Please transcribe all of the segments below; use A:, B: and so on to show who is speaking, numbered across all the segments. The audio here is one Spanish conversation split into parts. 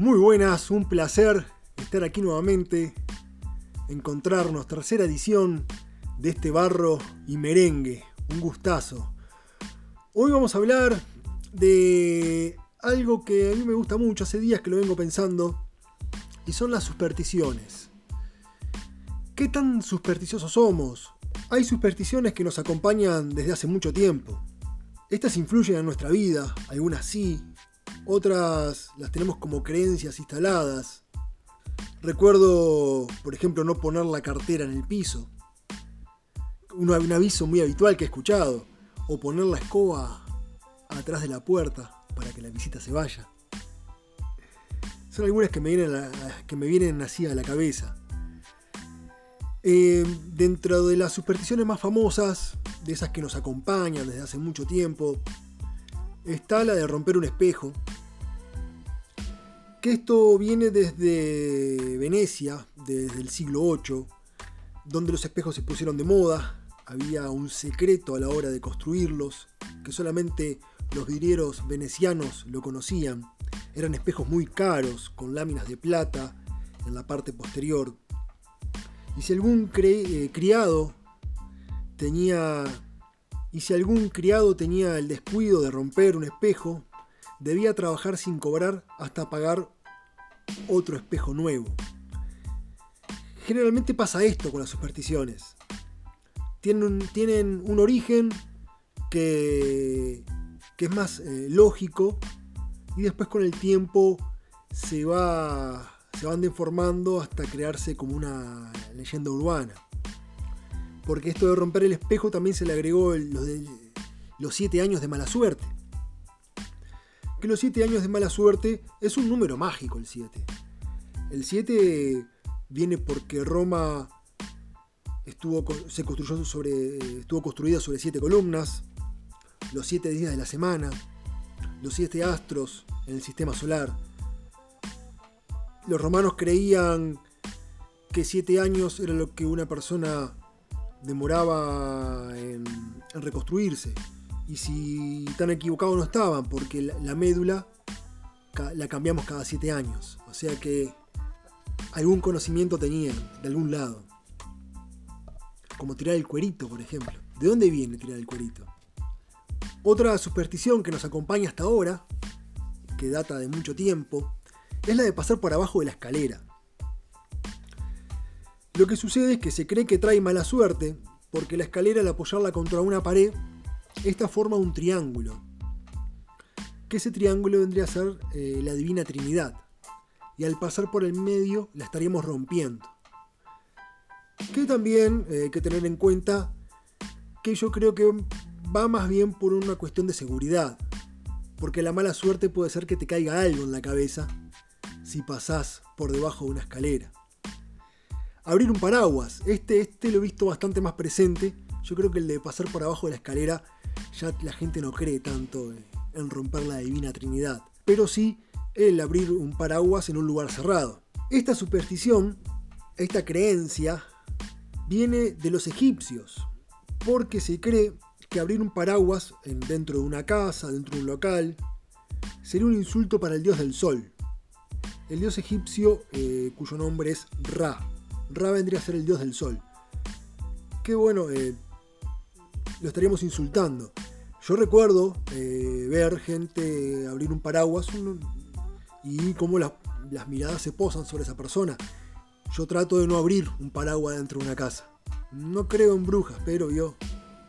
A: Muy buenas, un placer estar aquí nuevamente, encontrarnos, tercera edición de este barro y merengue, un gustazo. Hoy vamos a hablar de algo que a mí me gusta mucho, hace días que lo vengo pensando, y son las supersticiones. ¿Qué tan supersticiosos somos? Hay supersticiones que nos acompañan desde hace mucho tiempo. Estas influyen en nuestra vida, algunas sí, otras las tenemos como creencias instaladas. Recuerdo, por ejemplo, no poner la cartera en el piso. Un, un aviso muy habitual que he escuchado. O poner la escoba atrás de la puerta para que la visita se vaya. Son algunas que me vienen, que me vienen así a la cabeza. Eh, dentro de las supersticiones más famosas, de esas que nos acompañan desde hace mucho tiempo, está la de romper un espejo. Que esto viene desde Venecia, desde el siglo VIII, donde los espejos se pusieron de moda. Había un secreto a la hora de construirlos, que solamente los vidrieros venecianos lo conocían. Eran espejos muy caros, con láminas de plata en la parte posterior. Y si algún eh, criado tenía y si algún criado tenía el descuido de romper un espejo, debía trabajar sin cobrar hasta pagar otro espejo nuevo. Generalmente pasa esto con las supersticiones. Tienen un, origen que, es más eh, lógico y después con el tiempo se, se van deformando hasta crearse como una leyenda urbana porque esto de romper el espejo también se le agregó los, siete años de mala suerte. Que los siete años de mala suerte es un número mágico el 7. El 7 viene porque Roma estuvo, se construyó sobre, estuvo construida sobre siete columnas, los siete días de la semana, los siete astros en el sistema solar. Los romanos creían que siete años era lo que una persona demoraba en, reconstruirse. Y si tan equivocados no estaban, porque la, médula la cambiamos cada siete años. O sea que algún conocimiento tenían de algún lado. Como tirar el cuerito, por ejemplo. ¿De dónde viene tirar el cuerito? Otra superstición que nos acompaña hasta ahora, que data de mucho tiempo, es la de pasar por abajo de la escalera. Lo que sucede es que se cree que trae mala suerte, porque la escalera al apoyarla contra una pared, esta forma un triángulo. Que ese triángulo vendría a ser eh, la Divina Trinidad. Y al pasar por el medio la estaríamos rompiendo. Que también eh, hay que tener en cuenta que yo creo que va más bien por una cuestión de seguridad. Porque la mala suerte puede ser que te caiga algo en la cabeza si pasás por debajo de una escalera abrir un paraguas. Este, este lo he visto bastante más presente. Yo creo que el de pasar por abajo de la escalera ya la gente no cree tanto en romper la divina Trinidad. Pero sí el abrir un paraguas en un lugar cerrado. Esta superstición, esta creencia, viene de los egipcios. Porque se cree que abrir un paraguas dentro de una casa, dentro de un local, sería un insulto para el dios del sol. El dios egipcio eh, cuyo nombre es Ra. Ra vendría a ser el dios del sol. Qué bueno, eh, lo estaríamos insultando. Yo recuerdo eh, ver gente abrir un paraguas y cómo las miradas se posan sobre esa persona. Yo trato de no abrir un paraguas dentro de una casa. No creo en brujas, pero yo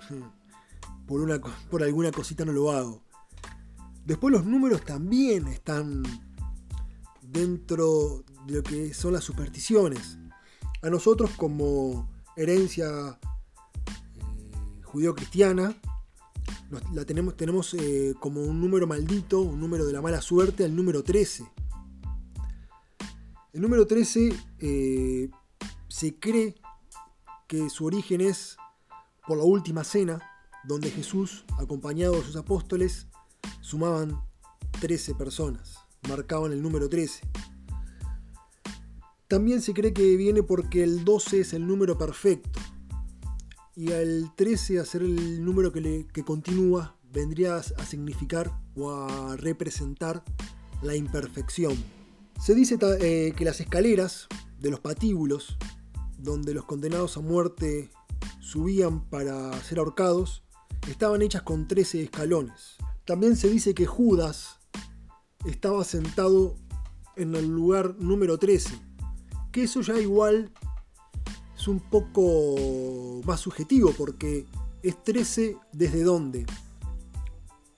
A: por, una, por alguna cosita no lo hago. Después los números también están dentro de lo que son las supersticiones a nosotros como herencia eh, judío-cristiana, la tenemos, tenemos eh, como un número maldito, un número de la mala suerte, el número 13. El número 13 eh, se cree que su origen es por la última cena, donde Jesús, acompañado de sus apóstoles, sumaban 13 personas, marcaban el número 13. También se cree que viene porque el 12 es el número perfecto. Y el 13, a ser el número que, que continúa, vendría a significar o a representar la imperfección. Se dice eh, que las escaleras de los patíbulos, donde los condenados a muerte subían para ser ahorcados, estaban hechas con 13 escalones. También se dice que Judas estaba sentado en el lugar número 13, que eso ya igual es un poco más subjetivo porque es 13 desde dónde.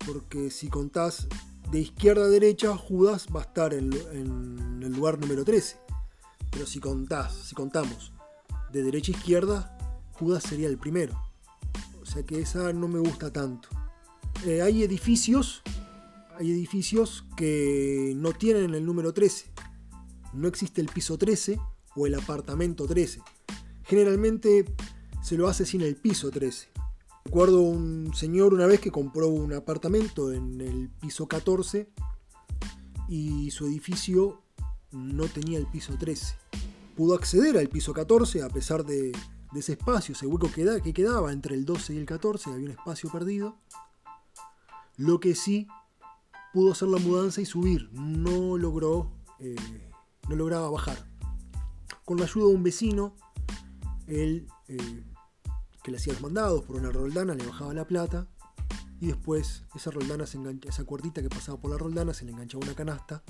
A: Porque si contás de izquierda a derecha, Judas va a estar en, el lugar número 13. Pero si contás, si contamos de derecha a izquierda, Judas sería el primero. O sea que esa no me gusta tanto. Eh, hay edificios, hay edificios que no tienen el número 13. No existe el piso 13 o el apartamento 13. Generalmente se lo hace sin el piso 13. Recuerdo un señor una vez que compró un apartamento en el piso 14 y su edificio no tenía el piso 13. Pudo acceder al piso 14 a pesar de, ese espacio, ese hueco que, que quedaba entre el 12 y el 14, había un espacio perdido. Lo que sí pudo hacer la mudanza y subir, no logró, eh, no lograba bajar. Con la ayuda de un vecino, él eh, que le hacía los mandados por una roldana, le bajaba la plata y después esa roldana se engancha, esa cuerdita que pasaba por la roldana se le enganchaba una canasta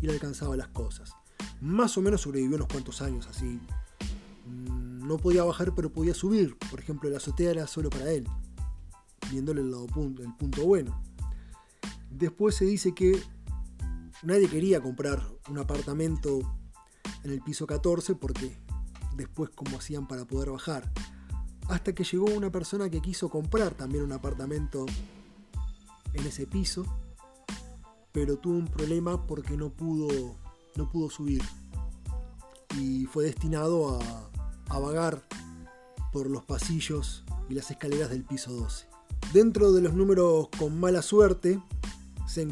A: y le alcanzaba las cosas. Más o menos sobrevivió unos cuantos años así. Mm, no podía bajar pero podía subir. Por ejemplo, la azotea era solo para él, viéndole el, lado el punto bueno. Después se dice que nadie quería comprar un apartamento en el piso 14 porque después cómo hacían para poder bajar hasta que llegó una persona que quiso comprar también un apartamento en ese piso, pero tuvo un problema porque no pudo, no pudo subir y fue destinado a, vagar por los pasillos y las escaleras del piso 12. Dentro de los números con mala suerte se,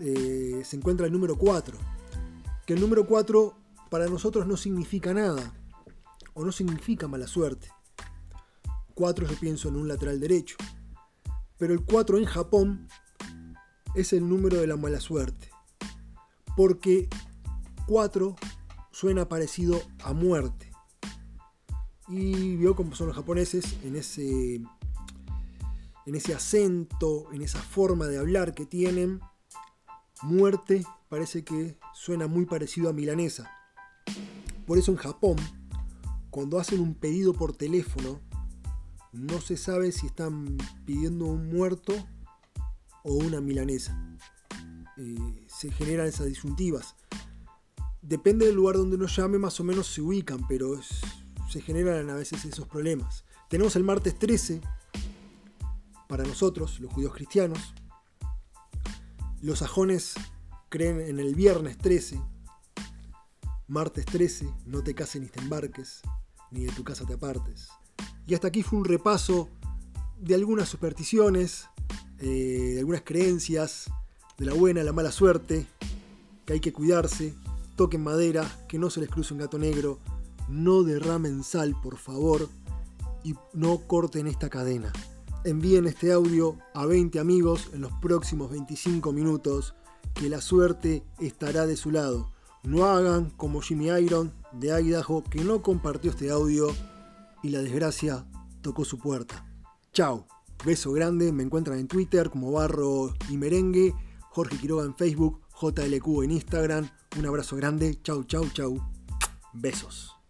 A: eh, se encuentra el número 4, que el número 4 para nosotros no significa nada o no significa mala suerte 4 yo pienso en un lateral derecho. Pero el 4 en Japón es el número de la mala suerte. Porque 4 suena parecido a muerte. Y vio cómo son los japoneses en ese, en ese acento, en esa forma de hablar que tienen. Muerte parece que suena muy parecido a milanesa. Por eso en Japón, cuando hacen un pedido por teléfono, no se sabe si están pidiendo un muerto o una milanesa. Eh, se generan esas disyuntivas. Depende del lugar donde nos llame, más o menos se ubican, pero se generan a veces esos problemas. Tenemos el martes 13 para nosotros, los judíos cristianos. Los sajones creen en el viernes 13. Martes 13, no te cases ni te embarques, ni de tu casa te apartes. Y hasta aquí fue un repaso de algunas supersticiones, eh, de algunas creencias, de la buena, la mala suerte, que hay que cuidarse, toquen madera, que no se les cruce un gato negro, no derramen sal, por favor, y no corten esta cadena. Envíen este audio a 20 amigos en los próximos 25 minutos, que la suerte estará de su lado. No hagan como Jimmy Iron de Idaho, que no compartió este audio y la desgracia tocó su puerta. Chao, beso grande, me encuentran en Twitter como Barro y Merengue, Jorge Quiroga en Facebook, JLQ en Instagram, un abrazo grande, chau, chau, chau, besos.